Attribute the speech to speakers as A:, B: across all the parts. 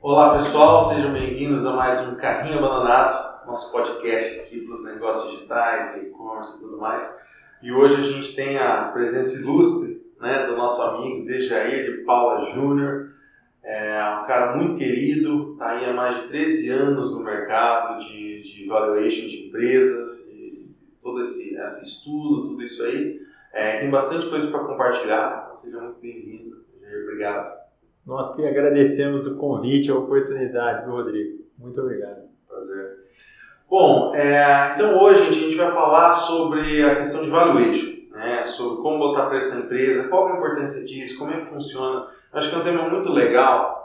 A: Olá pessoal, sejam bem-vindos a mais um Carrinho Abandonado, nosso podcast aqui para os negócios digitais, e-commerce e tudo mais. E hoje a gente tem a presença ilustre né, do nosso amigo Dejair de Paula Júnior, é um cara muito querido, está aí há mais de 13 anos no mercado de, de valuation de empresas, de todo esse, esse estudo, tudo isso aí. É, tem bastante coisa para compartilhar, então seja muito bem-vindo. Obrigado.
B: Nós que agradecemos o convite, a oportunidade, Rodrigo? Muito obrigado.
A: Prazer. Bom, é, então hoje a gente vai falar sobre a questão de valuation, né? sobre como botar preço na empresa, qual é a importância disso, como é que funciona. Acho que é um tema muito legal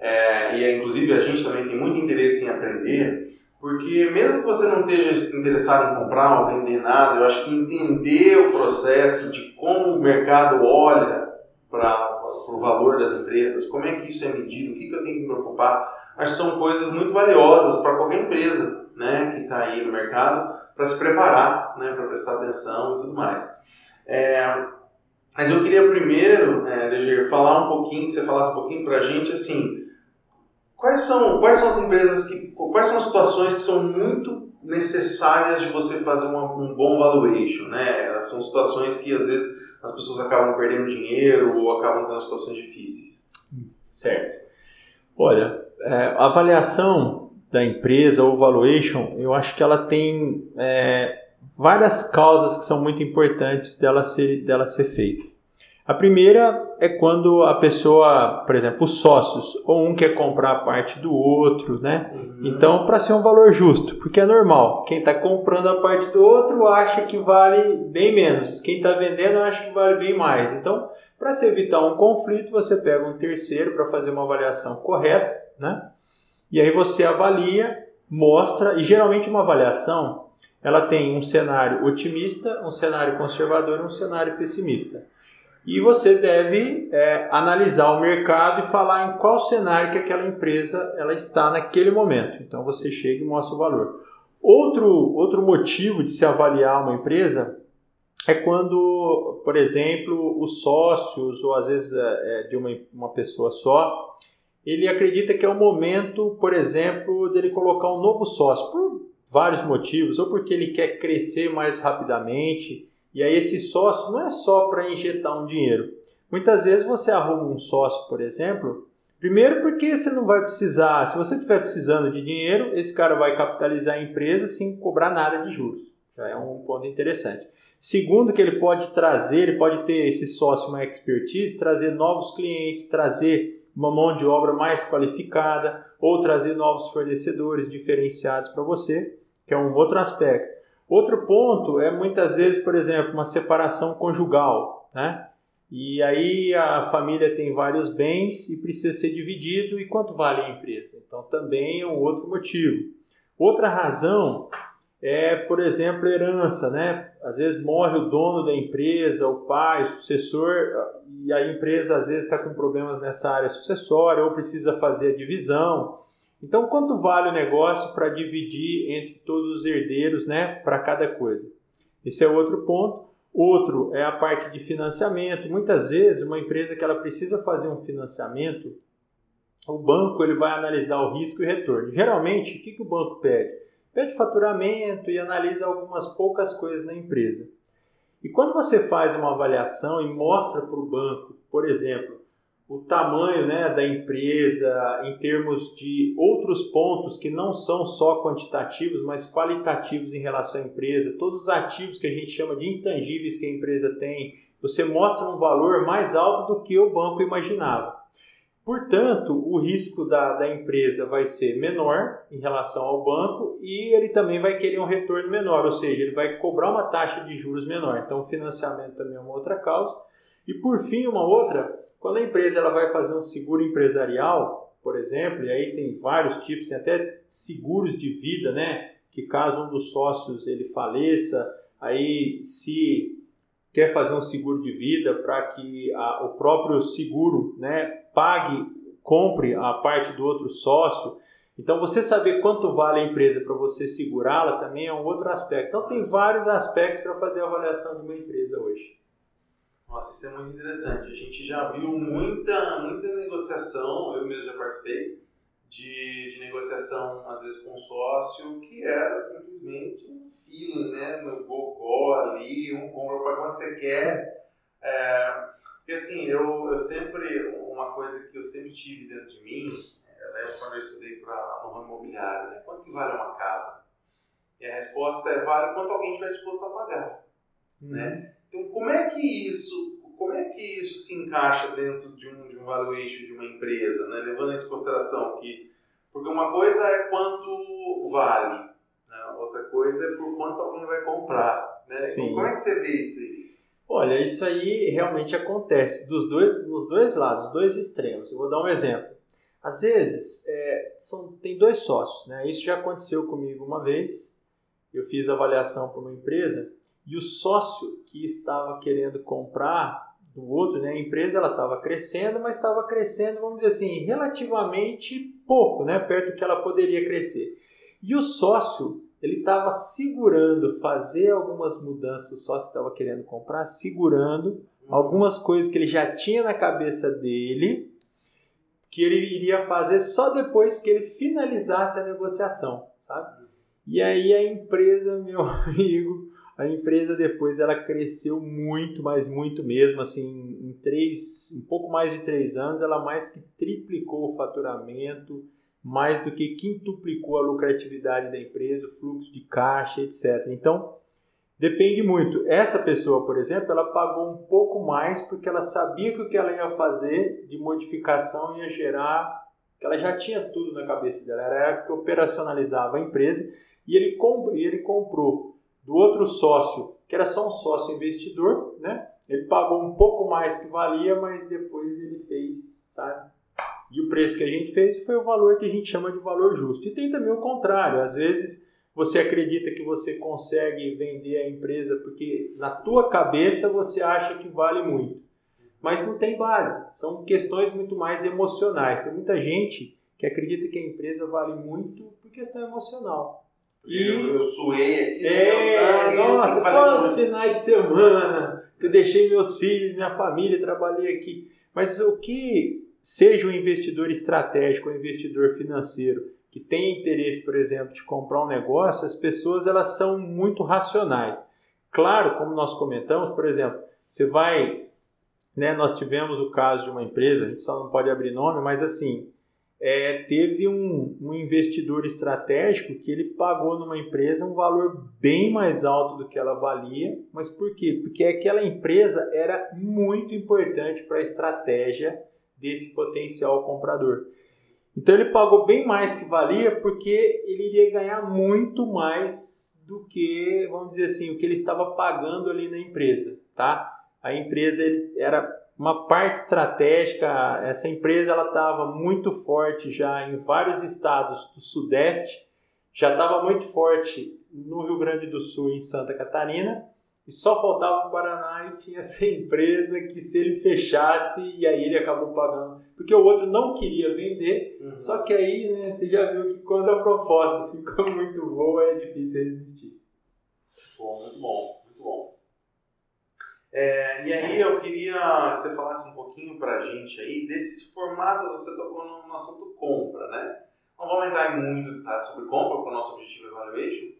A: é, e é, inclusive a gente também tem muito interesse em aprender, porque mesmo que você não esteja interessado em comprar ou vender nada, eu acho que entender o processo de como o mercado olha para o valor das empresas, como é que isso é medido, o que, que eu tenho que me preocupar, acho que são coisas muito valiosas para qualquer empresa né, que está aí no mercado para se preparar, né, para prestar atenção e tudo mais. É, mas eu queria primeiro, é, falar um pouquinho, que você falasse um pouquinho para a gente, assim, quais são, quais são as empresas que, quais são as situações que são muito necessárias de você fazer uma, um bom valuation, né? São situações que às vezes as pessoas acabam perdendo dinheiro ou acabam tendo situações difíceis.
B: Certo. Olha, é, a avaliação da empresa ou valuation, eu acho que ela tem é, várias causas que são muito importantes dela ser, dela ser feita. A primeira é quando a pessoa, por exemplo, os sócios, ou um quer comprar a parte do outro, né? Uhum. Então, para ser um valor justo, porque é normal, quem está comprando a parte do outro acha que vale bem menos, quem está vendendo acha que vale bem mais. Então, para se evitar um conflito, você pega um terceiro para fazer uma avaliação correta, né? E aí você avalia, mostra, e geralmente uma avaliação ela tem um cenário otimista, um cenário conservador e um cenário pessimista e você deve é, analisar o mercado e falar em qual cenário que aquela empresa ela está naquele momento. Então você chega e mostra o valor. Outro, outro motivo de se avaliar uma empresa é quando, por exemplo, os sócios, ou às vezes é, é de uma, uma pessoa só, ele acredita que é o momento, por exemplo, dele colocar um novo sócio, por vários motivos, ou porque ele quer crescer mais rapidamente, e aí esse sócio não é só para injetar um dinheiro. Muitas vezes você arruma um sócio, por exemplo, primeiro porque você não vai precisar, se você estiver precisando de dinheiro, esse cara vai capitalizar a empresa sem cobrar nada de juros. Já é um ponto interessante. Segundo, que ele pode trazer, ele pode ter esse sócio uma expertise, trazer novos clientes, trazer uma mão de obra mais qualificada ou trazer novos fornecedores diferenciados para você, que é um outro aspecto. Outro ponto é muitas vezes, por exemplo, uma separação conjugal, né? E aí a família tem vários bens e precisa ser dividido e quanto vale a empresa? Então também é um outro motivo. Outra razão é, por exemplo, herança, né? Às vezes morre o dono da empresa, o pai, o sucessor, e a empresa às vezes está com problemas nessa área sucessória ou precisa fazer a divisão. Então, quanto vale o negócio para dividir entre todos os herdeiros, né, para cada coisa? Esse é outro ponto. Outro é a parte de financiamento. Muitas vezes, uma empresa que ela precisa fazer um financiamento, o banco ele vai analisar o risco e retorno. Geralmente, o que, que o banco pede? Pede faturamento e analisa algumas poucas coisas na empresa. E quando você faz uma avaliação e mostra para o banco, por exemplo, o tamanho né, da empresa em termos de outros pontos que não são só quantitativos, mas qualitativos em relação à empresa, todos os ativos que a gente chama de intangíveis que a empresa tem, você mostra um valor mais alto do que o banco imaginava. Portanto, o risco da, da empresa vai ser menor em relação ao banco e ele também vai querer um retorno menor, ou seja, ele vai cobrar uma taxa de juros menor. Então, o financiamento também é uma outra causa. E por fim, uma outra quando a empresa ela vai fazer um seguro empresarial, por exemplo, e aí tem vários tipos, tem até seguros de vida, né? Que caso um dos sócios ele faleça, aí se quer fazer um seguro de vida para que a, o próprio seguro, né, pague, compre a parte do outro sócio. Então, você saber quanto vale a empresa para você segurá-la também é um outro aspecto. Então, tem vários aspectos para fazer a avaliação de uma empresa hoje.
A: Nossa, isso é muito interessante. A gente já viu muita, muita negociação, eu mesmo já participei, de, de negociação, às vezes com sócio, que era simplesmente um feeling, né? No gogó ali, um compra para quando você quer. É, porque assim, eu, eu sempre, uma coisa que eu sempre tive dentro de mim, é, né, quando eu estudei pra, no ramo imobiliário, né? Quanto que vale uma casa? E a resposta é vale quanto alguém estiver disposto a pagar. Hum. Né? Então, como é que isso, como é que isso se encaixa dentro de um, de um valuation de uma empresa, né? levando em consideração que porque uma coisa é quanto vale, né? outra coisa é por quanto alguém vai comprar. Né? Sim. Como é que você vê isso aí?
B: Olha, isso aí realmente acontece dos dois, nos dois lados, dos dois extremos. Eu vou dar um exemplo. Às vezes, é, são, tem dois sócios, né? Isso já aconteceu comigo uma vez. Eu fiz avaliação para uma empresa e o sócio que estava querendo comprar do outro, né, a empresa ela estava crescendo, mas estava crescendo, vamos dizer assim, relativamente pouco, né, perto do que ela poderia crescer. E o sócio, ele estava segurando fazer algumas mudanças, o sócio estava querendo comprar, segurando algumas coisas que ele já tinha na cabeça dele, que ele iria fazer só depois que ele finalizasse a negociação, sabe? E aí a empresa, meu amigo, a empresa depois ela cresceu muito, mas muito mesmo, assim, em três, um pouco mais de três anos, ela mais que triplicou o faturamento, mais do que quintuplicou a lucratividade da empresa, o fluxo de caixa, etc. Então, depende muito. Essa pessoa, por exemplo, ela pagou um pouco mais porque ela sabia que o que ela ia fazer de modificação ia gerar, que ela já tinha tudo na cabeça dela, era que operacionalizava a empresa e ele, e ele comprou do outro sócio, que era só um sócio investidor, né? Ele pagou um pouco mais que valia, mas depois ele fez, sabe? E o preço que a gente fez foi o valor que a gente chama de valor justo. E tem também o contrário, às vezes você acredita que você consegue vender a empresa porque na tua cabeça você acha que vale muito. Mas não tem base, são questões muito mais emocionais. Tem muita gente que acredita que a empresa vale muito por questão emocional.
A: E eu, eu suei aqui.
B: É, nossa, quantos finais de semana que eu deixei meus filhos, minha família, trabalhei aqui. Mas o que seja um investidor estratégico, um investidor financeiro que tem interesse, por exemplo, de comprar um negócio, as pessoas elas são muito racionais. Claro, como nós comentamos, por exemplo, você vai, né, nós tivemos o caso de uma empresa, a gente só não pode abrir nome, mas assim, é, teve um, um, investidor estratégico que ele pagou numa empresa um valor bem mais alto do que ela valia. Mas por quê? Porque aquela empresa era muito importante para a estratégia desse potencial comprador. Então ele pagou bem mais que valia porque ele iria ganhar muito mais do que, vamos dizer assim, o que ele estava pagando ali na empresa, tá? A empresa ele era uma parte estratégica. Essa empresa ela estava muito forte já em vários estados do Sudeste, já estava muito forte no Rio Grande do Sul e em Santa Catarina, e só faltava o Paraná e tinha essa empresa que se ele fechasse, e aí ele acabou pagando, porque o outro não queria vender, uhum. só que aí né, você já viu que quando a proposta fica muito boa é difícil resistir.
A: Bom, muito bom, muito bom. É, e aí eu queria que você falasse um pouquinho pra gente aí desses formatos, você tocou no, no assunto compra, né? Não entrar em muito detalhe sobre compra, porque o nosso objetivo é valuation,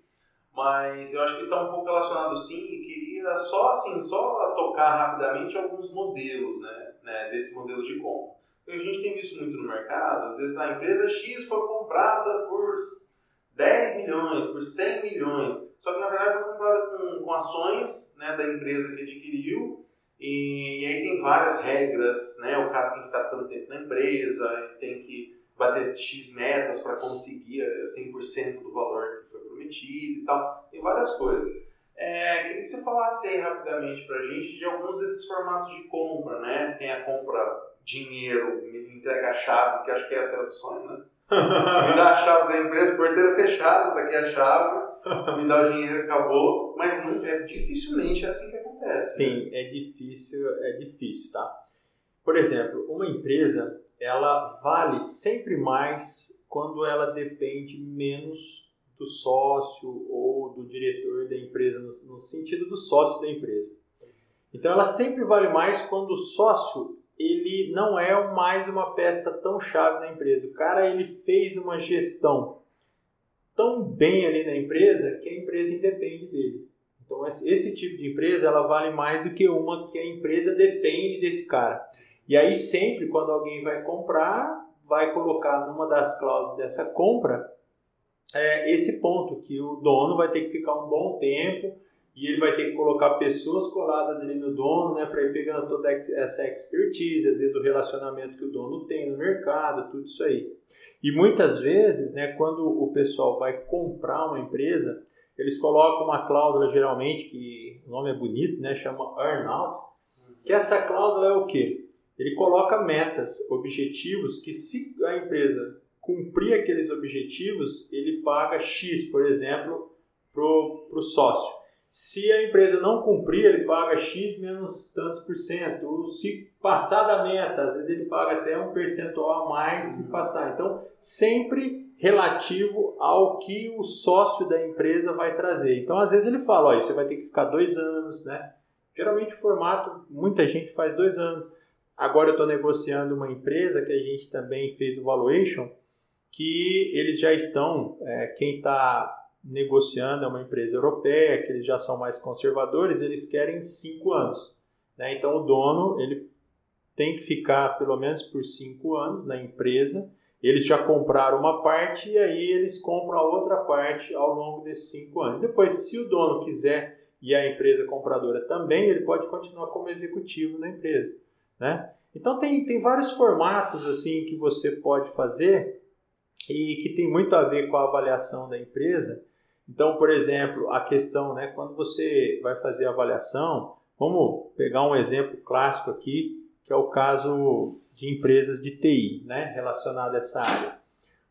A: mas eu acho que está um pouco relacionado sim e queria só assim, só tocar rapidamente alguns modelos, né, né desse modelo de compra. a gente tem visto muito no mercado, às vezes a empresa X foi comprada por 10 milhões, por 100 milhões, só que na verdade foi comprada com, com ações né, da empresa que adquiriu, e, e, aí tem várias regras, né? O cara tem que ficar tanto tempo na empresa, tem que bater X metas para conseguir 100% do valor que foi prometido e tal. Tem várias coisas. É, queria que você falasse aí rapidamente para a gente de alguns desses formatos de compra, né? Tem a compra dinheiro, me entrega a chave, que acho que essa é a sonho, né? me dá a chave da empresa, porteiro fechado, tá aqui a chave, me dá o dinheiro, acabou. Mas não, é dificilmente é assim que acontece.
B: Sim, né? é difícil, é difícil, tá? Por exemplo, uma empresa, ela vale sempre mais quando ela depende menos do sócio ou do diretor da empresa, no, no sentido do sócio da empresa. Então ela sempre vale mais quando o sócio ele não é mais uma peça tão chave na empresa. O cara ele fez uma gestão tão bem ali na empresa que a empresa independe dele. Então esse tipo de empresa ela vale mais do que uma que a empresa depende desse cara. E aí sempre quando alguém vai comprar, vai colocar numa das cláusulas dessa compra é, esse ponto que o dono vai ter que ficar um bom tempo e ele vai ter que colocar pessoas coladas ali no dono, né, para ir pegando toda essa expertise, às vezes o relacionamento que o dono tem no mercado, tudo isso aí. E muitas vezes, né, quando o pessoal vai comprar uma empresa, eles colocam uma cláusula geralmente que o nome é bonito, né, chama earnout, que essa cláusula é o quê? Ele coloca metas, objetivos que se a empresa cumprir aqueles objetivos, ele paga X, por exemplo, para o sócio. Se a empresa não cumprir, ele paga X menos tantos por cento. Se passar da meta, às vezes ele paga até um percentual a mais se uhum. passar. Então, sempre relativo ao que o sócio da empresa vai trazer. Então, às vezes ele fala, olha, você vai ter que ficar dois anos, né? Geralmente o formato, muita gente faz dois anos. Agora eu estou negociando uma empresa que a gente também fez o valuation, que eles já estão, é, quem está negociando é uma empresa europeia, que eles já são mais conservadores, eles querem cinco anos. Né? Então o dono ele tem que ficar pelo menos por cinco anos na empresa. Eles já compraram uma parte e aí eles compram a outra parte ao longo desses cinco anos. Depois, se o dono quiser e a empresa compradora também, ele pode continuar como executivo na empresa. Né? Então tem, tem vários formatos assim que você pode fazer e que tem muito a ver com a avaliação da empresa então, por exemplo, a questão, né, quando você vai fazer a avaliação, vamos pegar um exemplo clássico aqui, que é o caso de empresas de TI, né, relacionado a essa área.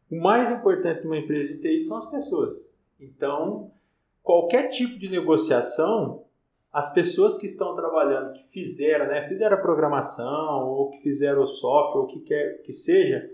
B: O mais importante de uma empresa de TI são as pessoas. Então, qualquer tipo de negociação, as pessoas que estão trabalhando, que fizeram, né, fizeram a programação, ou que fizeram o software, ou que quer que seja,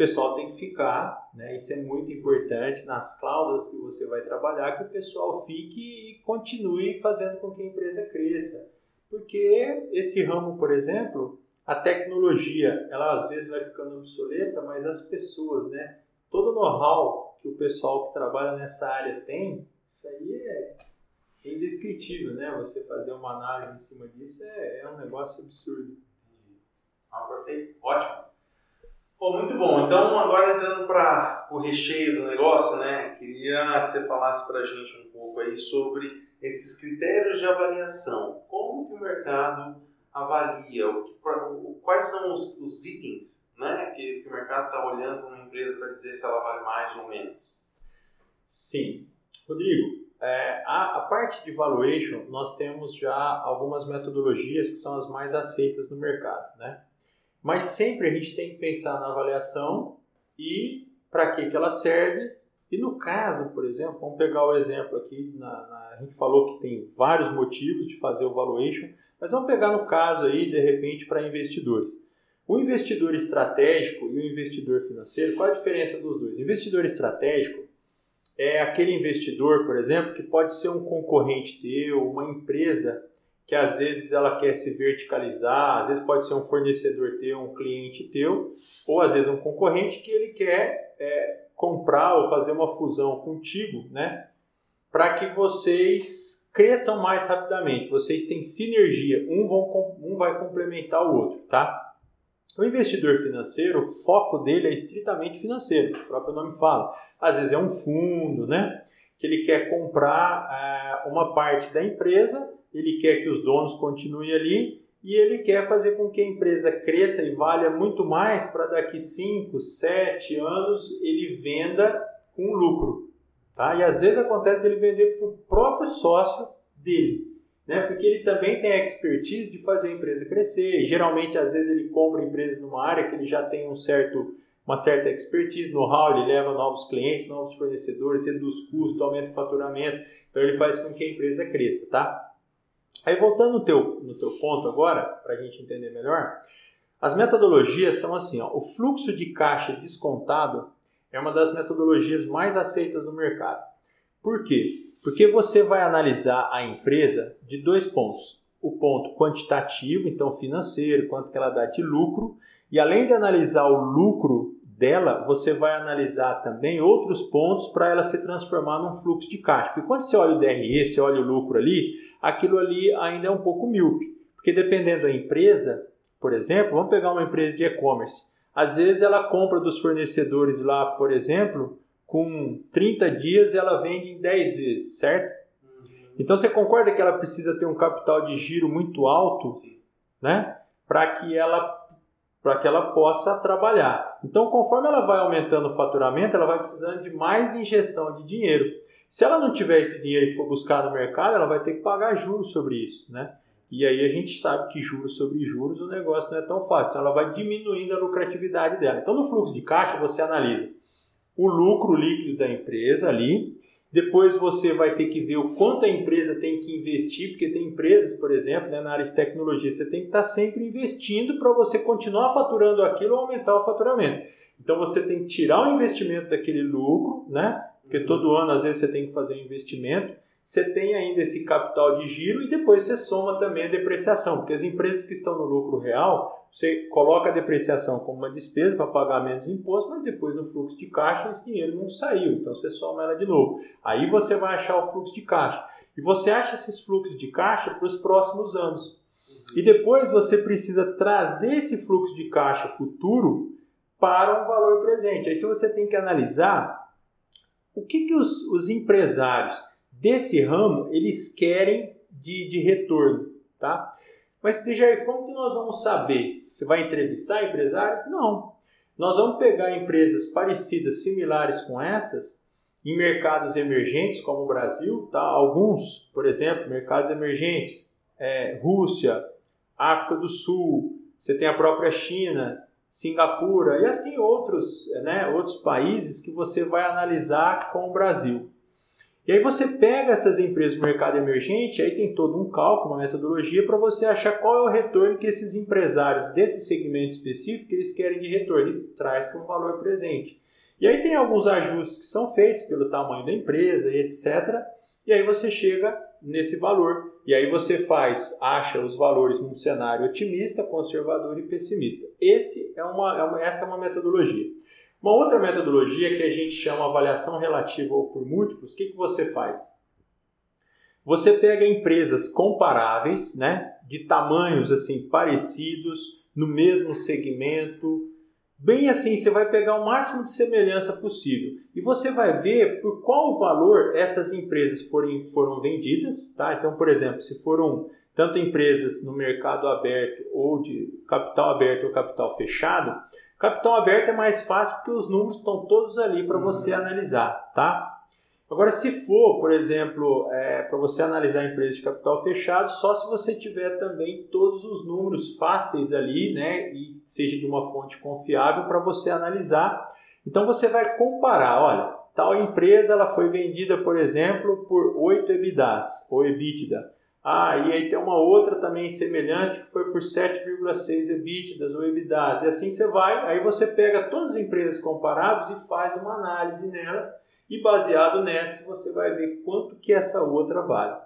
B: pessoal tem que ficar, né? Isso é muito importante nas cláusulas que você vai trabalhar, que o pessoal fique e continue fazendo com que a empresa cresça. Porque esse ramo, por exemplo, a tecnologia, ela às vezes vai ficando obsoleta, mas as pessoas, né? Todo o know-how que o pessoal que trabalha nessa área tem, isso aí é indescritível, né? Você fazer uma análise em cima disso é, é um negócio absurdo.
A: Ah, perfeito. Ótimo. Bom, muito bom. Então, agora entrando para o recheio do negócio, né? Queria que você falasse para a gente um pouco aí sobre esses critérios de avaliação. Como que o mercado avalia? Quais são os, os itens né, que, que o mercado está olhando para uma empresa para dizer se ela vale mais ou menos?
B: Sim. Rodrigo, é, a, a, parte de valuation, nós temos já algumas metodologias que são as mais aceitas no mercado, né? Mas sempre a gente tem que pensar na avaliação e para que, que ela serve. E no caso, por exemplo, vamos pegar o exemplo aqui, na, na, a gente falou que tem vários motivos de fazer o valuation, mas vamos pegar no caso aí, de repente, para investidores. O investidor estratégico e o investidor financeiro, qual a diferença dos dois? O investidor estratégico é aquele investidor, por exemplo, que pode ser um concorrente teu, uma empresa que às vezes ela quer se verticalizar, às vezes pode ser um fornecedor teu, um cliente teu, ou às vezes um concorrente que ele quer é, comprar ou fazer uma fusão contigo, né? Para que vocês cresçam mais rapidamente, vocês têm sinergia, um, vão, um vai complementar o outro, tá? O investidor financeiro, o foco dele é estritamente financeiro, o próprio nome fala. Às vezes é um fundo, né? Que ele quer comprar é, uma parte da empresa ele quer que os donos continuem ali e ele quer fazer com que a empresa cresça e valha muito mais para daqui 5, 7 anos ele venda com lucro. Tá? E às vezes acontece dele vender para o próprio sócio dele, né? porque ele também tem a expertise de fazer a empresa crescer. E, geralmente, às vezes, ele compra empresas numa área que ele já tem um certo, uma certa expertise, know-how, ele leva novos clientes, novos fornecedores, reduz custos, aumenta o faturamento. Então, ele faz com que a empresa cresça. Tá? Aí voltando no teu, no teu ponto agora, para a gente entender melhor, as metodologias são assim, ó, o fluxo de caixa descontado é uma das metodologias mais aceitas no mercado. Por quê? Porque você vai analisar a empresa de dois pontos. o ponto quantitativo, então financeiro, quanto que ela dá de lucro, e além de analisar o lucro dela, você vai analisar também outros pontos para ela se transformar num fluxo de caixa. Porque quando você olha o DRE, você olha o lucro ali, aquilo ali ainda é um pouco míope. Porque dependendo da empresa, por exemplo, vamos pegar uma empresa de e-commerce. Às vezes ela compra dos fornecedores lá, por exemplo, com 30 dias ela vende em 10 vezes, certo? Então você concorda que ela precisa ter um capital de giro muito alto, né? Para que ela para que ela possa trabalhar. Então, conforme ela vai aumentando o faturamento, ela vai precisando de mais injeção de dinheiro. Se ela não tiver esse dinheiro e for buscar no mercado, ela vai ter que pagar juros sobre isso, né? E aí a gente sabe que juros sobre juros o negócio não é tão fácil. Então ela vai diminuindo a lucratividade dela. Então no fluxo de caixa você analisa o lucro líquido da empresa ali, depois você vai ter que ver o quanto a empresa tem que investir, porque tem empresas, por exemplo, né, na área de tecnologia, você tem que estar sempre investindo para você continuar faturando aquilo ou aumentar o faturamento. Então você tem que tirar o investimento daquele lucro, né? Porque todo ano às vezes você tem que fazer um investimento você tem ainda esse capital de giro e depois você soma também a depreciação, porque as empresas que estão no lucro real, você coloca a depreciação como uma despesa para pagar menos imposto, mas depois no fluxo de caixa esse dinheiro não saiu, então você soma ela de novo. Aí você vai achar o fluxo de caixa. E você acha esses fluxos de caixa para os próximos anos. E depois você precisa trazer esse fluxo de caixa futuro para um valor presente. Aí se você tem que analisar o que, que os, os empresários desse ramo eles querem de, de retorno, tá? Mas, Dejair, como que nós vamos saber? Você vai entrevistar empresários? Não. Nós vamos pegar empresas parecidas, similares com essas, em mercados emergentes, como o Brasil, tá? alguns, por exemplo, mercados emergentes, é, Rússia, África do Sul, você tem a própria China, Singapura e assim outros, né, outros países que você vai analisar com o Brasil. E aí você pega essas empresas do mercado emergente, aí tem todo um cálculo, uma metodologia para você achar qual é o retorno que esses empresários desse segmento específico eles querem de retorno e traz para o valor presente. E aí tem alguns ajustes que são feitos pelo tamanho da empresa etc. E aí você chega nesse valor. E aí você faz, acha os valores num cenário otimista, conservador e pessimista. Esse é uma, é essa é uma metodologia. Uma outra metodologia que a gente chama avaliação relativa ou por múltiplos, o que, que você faz? Você pega empresas comparáveis, né, de tamanhos assim parecidos, no mesmo segmento, bem assim, você vai pegar o máximo de semelhança possível e você vai ver por qual valor essas empresas forem, foram vendidas, tá? Então, por exemplo, se foram tanto empresas no mercado aberto ou de capital aberto ou capital fechado, Capital aberto é mais fácil porque os números estão todos ali para você uhum. analisar, tá? Agora, se for, por exemplo, é, para você analisar empresas de capital fechado, só se você tiver também todos os números fáceis ali, né, e seja de uma fonte confiável para você analisar. Então você vai comparar, olha, tal empresa ela foi vendida, por exemplo, por 8 EBITDAs ou EBITDA. Ah, e aí tem uma outra também semelhante que foi por 7,6 EBITDAs ou EBITDAs. E assim você vai, aí você pega todas as empresas comparáveis e faz uma análise nelas e baseado nessa você vai ver quanto que essa outra vale.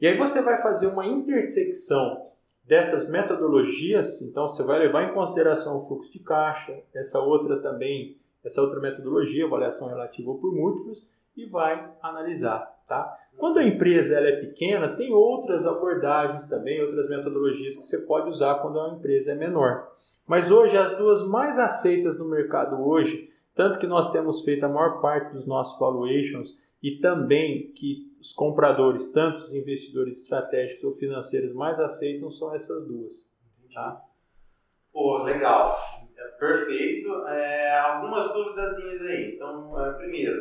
B: E aí você vai fazer uma intersecção dessas metodologias, então você vai levar em consideração o fluxo de caixa, essa outra também, essa outra metodologia, avaliação relativa por múltiplos, e vai analisar. Tá? Quando a empresa ela é pequena, tem outras abordagens também, outras metodologias que você pode usar quando a empresa é menor. Mas hoje, as duas mais aceitas no mercado hoje, tanto que nós temos feito a maior parte dos nossos valuations e também que os compradores, tanto os investidores estratégicos ou financeiros mais aceitam, são essas duas. Tá?
A: Pô, legal. É perfeito. É, algumas dúvidas aí. Então, é, primeiro,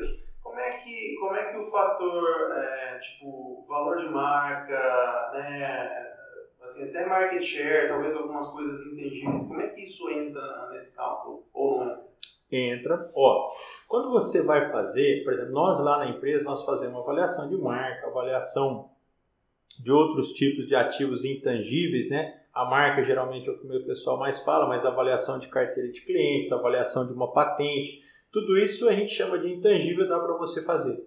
A: como é que, como é que o fator, é, tipo, valor de marca, né, assim, até market share, talvez algumas coisas intangíveis, como é que isso entra nesse cálculo ou não entra?
B: Entra. Ó, quando você vai fazer, por exemplo, nós lá na empresa, nós fazemos avaliação de marca, avaliação de outros tipos de ativos intangíveis, né? A marca geralmente é o que o meu pessoal mais fala, mas avaliação de carteira de clientes, avaliação de uma patente, tudo isso a gente chama de intangível, dá para você fazer.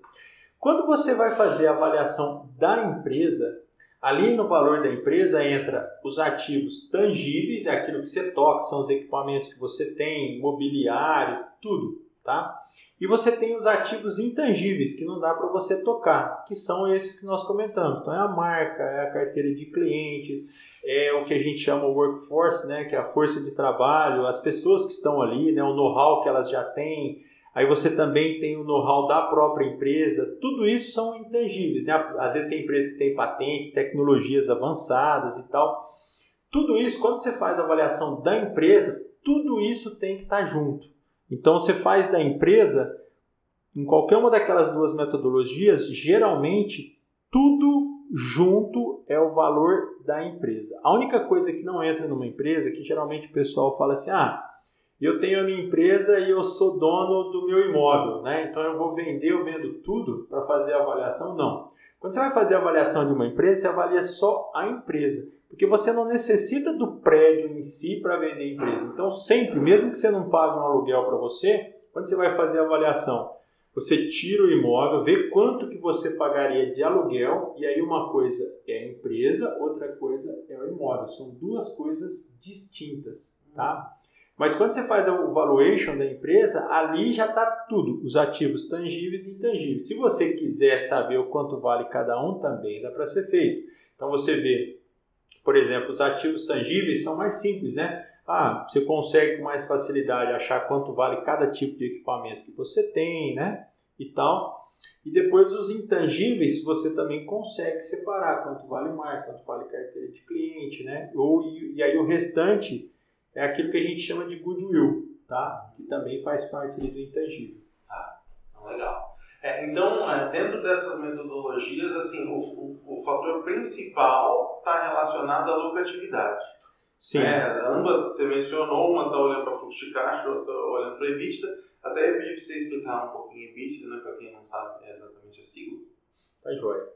B: Quando você vai fazer a avaliação da empresa, Ali no valor da empresa entra os ativos tangíveis, é aquilo que você toca, são os equipamentos que você tem, mobiliário, tudo, tá? E você tem os ativos intangíveis que não dá para você tocar, que são esses que nós comentamos. Então é a marca, é a carteira de clientes, é o que a gente chama workforce, né, que é a força de trabalho, as pessoas que estão ali, né, o know-how que elas já têm, Aí você também tem o know-how da própria empresa. Tudo isso são intangíveis. Né? Às vezes tem empresas que têm patentes, tecnologias avançadas e tal. Tudo isso, quando você faz a avaliação da empresa, tudo isso tem que estar junto. Então você faz da empresa, em qualquer uma daquelas duas metodologias, geralmente tudo junto é o valor da empresa. A única coisa que não entra numa empresa, que geralmente o pessoal fala assim, ah, eu tenho a minha empresa e eu sou dono do meu imóvel, né? Então eu vou vender, eu vendo tudo para fazer a avaliação? Não. Quando você vai fazer a avaliação de uma empresa, você avalia só a empresa, porque você não necessita do prédio em si para vender a empresa. Então sempre, mesmo que você não pague um aluguel para você, quando você vai fazer a avaliação, você tira o imóvel, vê quanto que você pagaria de aluguel e aí uma coisa é a empresa, outra coisa é o imóvel. São duas coisas distintas, tá? Mas quando você faz o valuation da empresa, ali já está tudo, os ativos tangíveis e intangíveis. Se você quiser saber o quanto vale cada um, também dá para ser feito. Então você vê, por exemplo, os ativos tangíveis são mais simples, né? Ah, você consegue com mais facilidade achar quanto vale cada tipo de equipamento que você tem, né? E tal. E depois os intangíveis você também consegue separar quanto vale marca, quanto vale carteira de cliente, né? Ou, e, e aí o restante é aquilo que a gente chama de goodwill, tá? Que também faz parte do intangível.
A: Ah, legal. É, então, é, dentro dessas metodologias, assim, o, o, o fator principal está relacionado à lucratividade. Sim. É, ambas que você mencionou, uma está olhando para fluxo de caixa, outra olhando para EBITDA. Até eu pedi para você explicar um pouquinho EBITDA, né, para quem não sabe é exatamente a sigla.
B: Tá joia.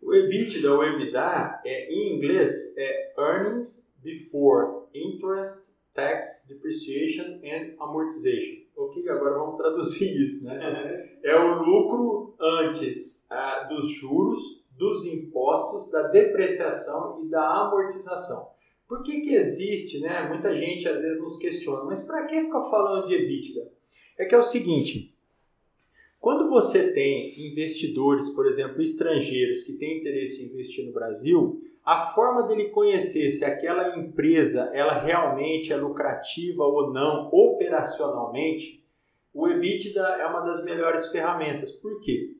B: O EBITDA ou EBITDA, é, em inglês, é Earnings Before Interest Tax, Depreciation and Amortization. O que agora vamos traduzir isso, né? É o lucro antes ah, dos juros, dos impostos, da depreciação e da amortização. Por que, que existe, né? Muita gente às vezes nos questiona, mas para que ficar falando de EBITDA? É que é o seguinte, quando você tem investidores, por exemplo, estrangeiros que têm interesse em investir no Brasil, a forma dele conhecer se aquela empresa ela realmente é lucrativa ou não operacionalmente, o EBITDA é uma das melhores ferramentas. Por quê?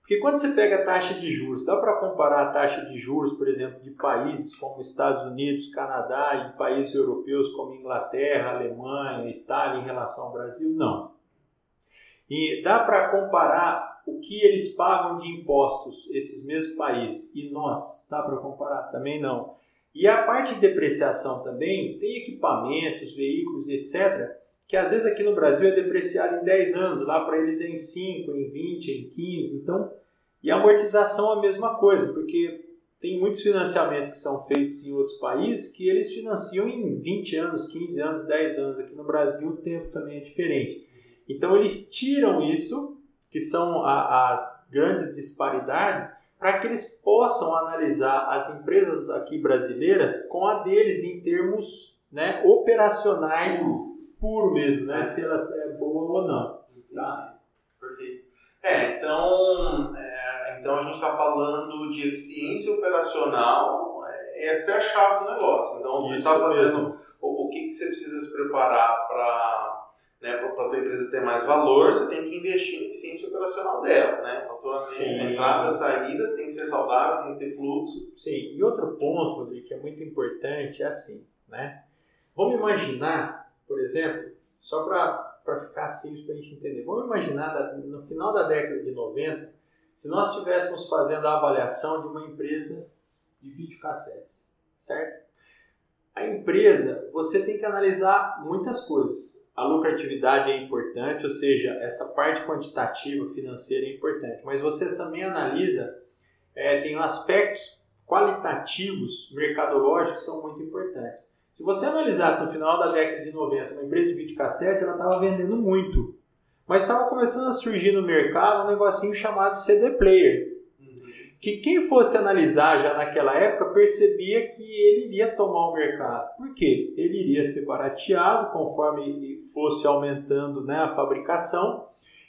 B: Porque quando você pega a taxa de juros, dá para comparar a taxa de juros, por exemplo, de países como Estados Unidos, Canadá e países europeus como Inglaterra, Alemanha, Itália em relação ao Brasil? Não. E dá para comparar o que eles pagam de impostos, esses mesmos países, e nós, dá para comparar? Também não. E a parte de depreciação também, tem equipamentos, veículos, etc., que às vezes aqui no Brasil é depreciado em 10 anos, lá para eles é em 5, em 20, em 15, então, e a amortização é a mesma coisa, porque tem muitos financiamentos que são feitos em outros países que eles financiam em 20 anos, 15 anos, 10 anos. Aqui no Brasil o tempo também é diferente. Então eles tiram isso que são a, as grandes disparidades, para que eles possam analisar as empresas aqui brasileiras com a deles em termos né, operacionais puro mesmo, né, se ela é boa ou não. Tá?
A: Perfeito. É, então, é, então a gente está falando de eficiência operacional, é, essa é a chave do negócio. Então você está fazendo o, o que, que você precisa se preparar para né, para a tua empresa ter mais valor, você tem que investir em eficiência operacional dela, né? Faturamento, entrada, saída, tem que ser saudável, tem que ter fluxo.
B: Sim, e outro ponto, Rodrigo, que é muito importante é assim, né? Vamos imaginar, por exemplo, só para ficar simples para a gente entender, vamos imaginar no final da década de 90, se nós estivéssemos fazendo a avaliação de uma empresa de videocassetes, certo? A empresa, você tem que analisar muitas coisas a lucratividade é importante, ou seja, essa parte quantitativa financeira é importante, mas você também analisa, é, tem aspectos qualitativos, mercadológicos que são muito importantes. Se você analisasse no final da década de 90 uma empresa de videocassete, ela estava vendendo muito, mas estava começando a surgir no mercado um negocinho chamado CD player. Que quem fosse analisar já naquela época percebia que ele iria tomar o mercado. Por quê? Ele iria ser barateado conforme fosse aumentando né, a fabricação.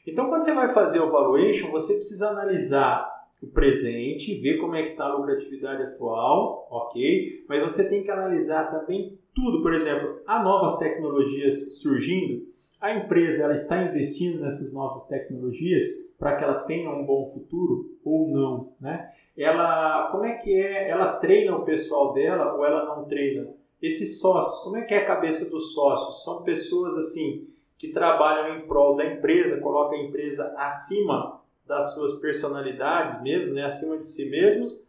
B: Então, quando você vai fazer o valuation, você precisa analisar o presente, ver como é que está a lucratividade atual, ok? Mas você tem que analisar também tudo. Por exemplo, há novas tecnologias surgindo, a empresa ela está investindo nessas novas tecnologias para que ela tenha um bom futuro ou não, né? Ela, como é que é? Ela treina o pessoal dela ou ela não treina? Esses sócios, como é que é a cabeça dos sócios? São pessoas assim que trabalham em prol da empresa, colocam a empresa acima das suas personalidades mesmo, né, acima de si mesmos,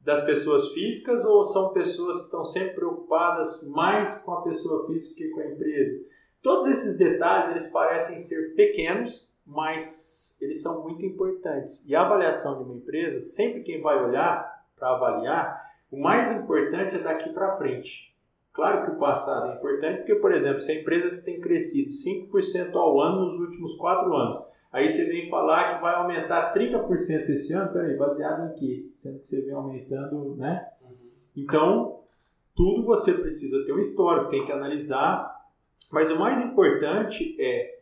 B: das pessoas físicas, ou são pessoas que estão sempre preocupadas mais com a pessoa física que com a empresa? Todos esses detalhes eles parecem ser pequenos, mas eles são muito importantes. E a avaliação de uma empresa, sempre quem vai olhar para avaliar, o mais importante é daqui para frente. Claro que o passado é importante, porque, por exemplo, se a empresa tem crescido 5% ao ano nos últimos 4 anos, Aí você vem falar que vai aumentar 30% esse ano, peraí, baseado em quê? Sendo que você vem aumentando, né? Uhum. Então, tudo você precisa ter um histórico, tem que analisar. Mas o mais importante é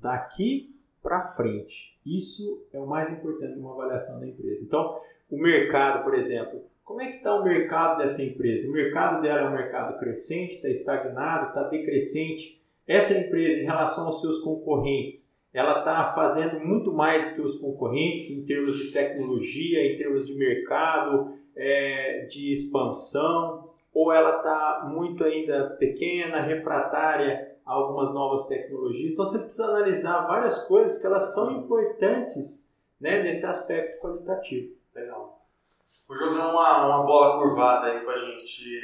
B: daqui para frente. Isso é o mais importante numa avaliação da empresa. Então, o mercado, por exemplo, como é que está o mercado dessa empresa? O mercado dela é um mercado crescente, está estagnado, está decrescente. Essa empresa, em relação aos seus concorrentes, ela está fazendo muito mais do que os concorrentes em termos de tecnologia, em termos de mercado, é, de expansão, ou ela está muito ainda pequena, refratária a algumas novas tecnologias. Então você precisa analisar várias coisas que elas são importantes né, nesse aspecto qualitativo.
A: Legal. Vou jogar uma, uma bola curvada aí para gente,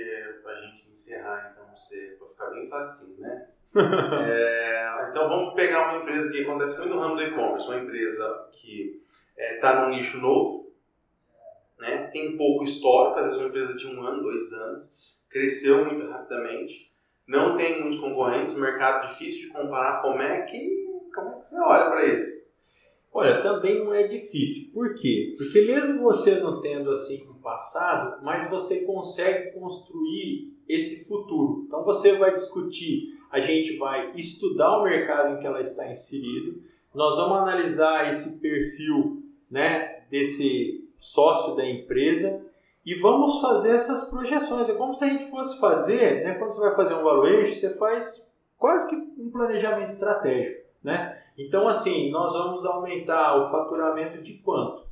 A: a gente encerrar, então, você, para ficar bem facinho, né? é, então vamos pegar uma empresa que acontece muito no ramo do e-commerce, uma empresa que está é, tá num nicho novo, né, tem pouco histórico, às vezes uma empresa de um ano, dois anos, cresceu muito rapidamente, não tem muitos concorrentes, mercado difícil de comparar, como é que, como é que você olha para isso?
B: Olha, também não é difícil. Por quê? Porque mesmo você não tendo assim um passado, mas você consegue construir esse futuro. Então você vai discutir a gente vai estudar o mercado em que ela está inserido, nós vamos analisar esse perfil né, desse sócio da empresa e vamos fazer essas projeções. É como se a gente fosse fazer, né, quando você vai fazer um valuation, você faz quase que um planejamento estratégico. Né? Então, assim, nós vamos aumentar o faturamento de quanto?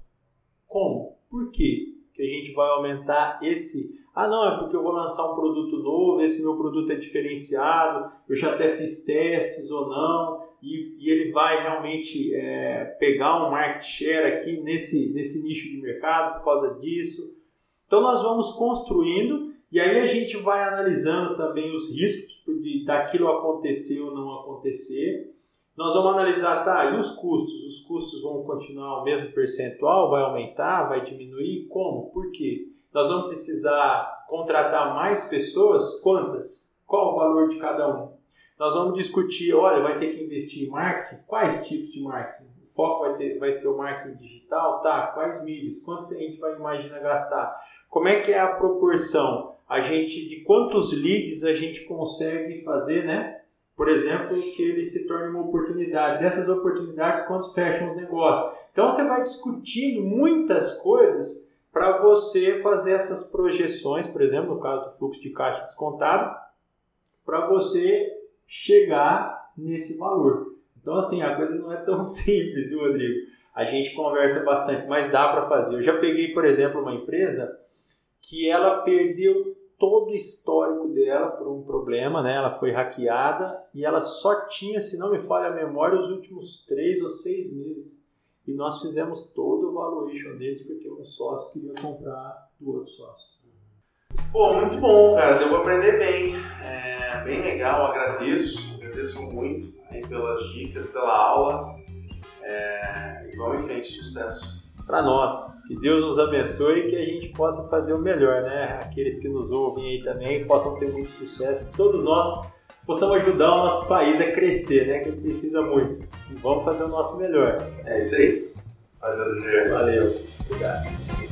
B: Como? Por quê que a gente vai aumentar esse ah, não, é porque eu vou lançar um produto novo, esse meu produto é diferenciado, eu já até fiz testes ou não, e, e ele vai realmente é, pegar um market share aqui nesse, nesse nicho de mercado por causa disso. Então nós vamos construindo e aí a gente vai analisando também os riscos de daquilo acontecer ou não acontecer. Nós vamos analisar, tá, e os custos? Os custos vão continuar o mesmo percentual? Vai aumentar? Vai diminuir? Como? Por quê? Nós vamos precisar contratar mais pessoas? Quantas? Qual o valor de cada um? Nós vamos discutir, olha, vai ter que investir em marketing? Quais tipos de marketing? O foco vai, ter, vai ser o marketing digital? Tá, quais mídias? Quantos a gente vai imaginar gastar? Como é que é a proporção? A gente, de quantos leads a gente consegue fazer, né? Por exemplo, que ele se torne uma oportunidade. Dessas oportunidades, quantos fecham os negócios? Então você vai discutindo muitas coisas para você fazer essas projeções, por exemplo, no caso do fluxo de caixa descontado, para você chegar nesse valor. Então, assim, a coisa não é tão simples, viu, Rodrigo? A gente conversa bastante, mas dá para fazer. Eu já peguei, por exemplo, uma empresa que ela perdeu todo o histórico dela por um problema, né? Ela foi hackeada e ela só tinha, se não me falha a memória, os últimos três ou seis meses e nós fizemos todo o valuation deles porque um sócio queria comprar do outro sócio.
A: Pô, muito bom, cara. Deu para aprender bem. É bem legal, agradeço. Agradeço muito aí pelas dicas, pela aula. É, e vamos em frente, sucesso.
B: Para nós, que Deus nos abençoe e que a gente possa fazer o melhor, né? Aqueles que nos ouvem aí também possam ter muito sucesso. Todos nós possamos ajudar o nosso país a crescer, né? Que precisa muito. E vamos fazer o nosso melhor.
A: É isso aí. Valeu.
B: Valeu. Obrigado.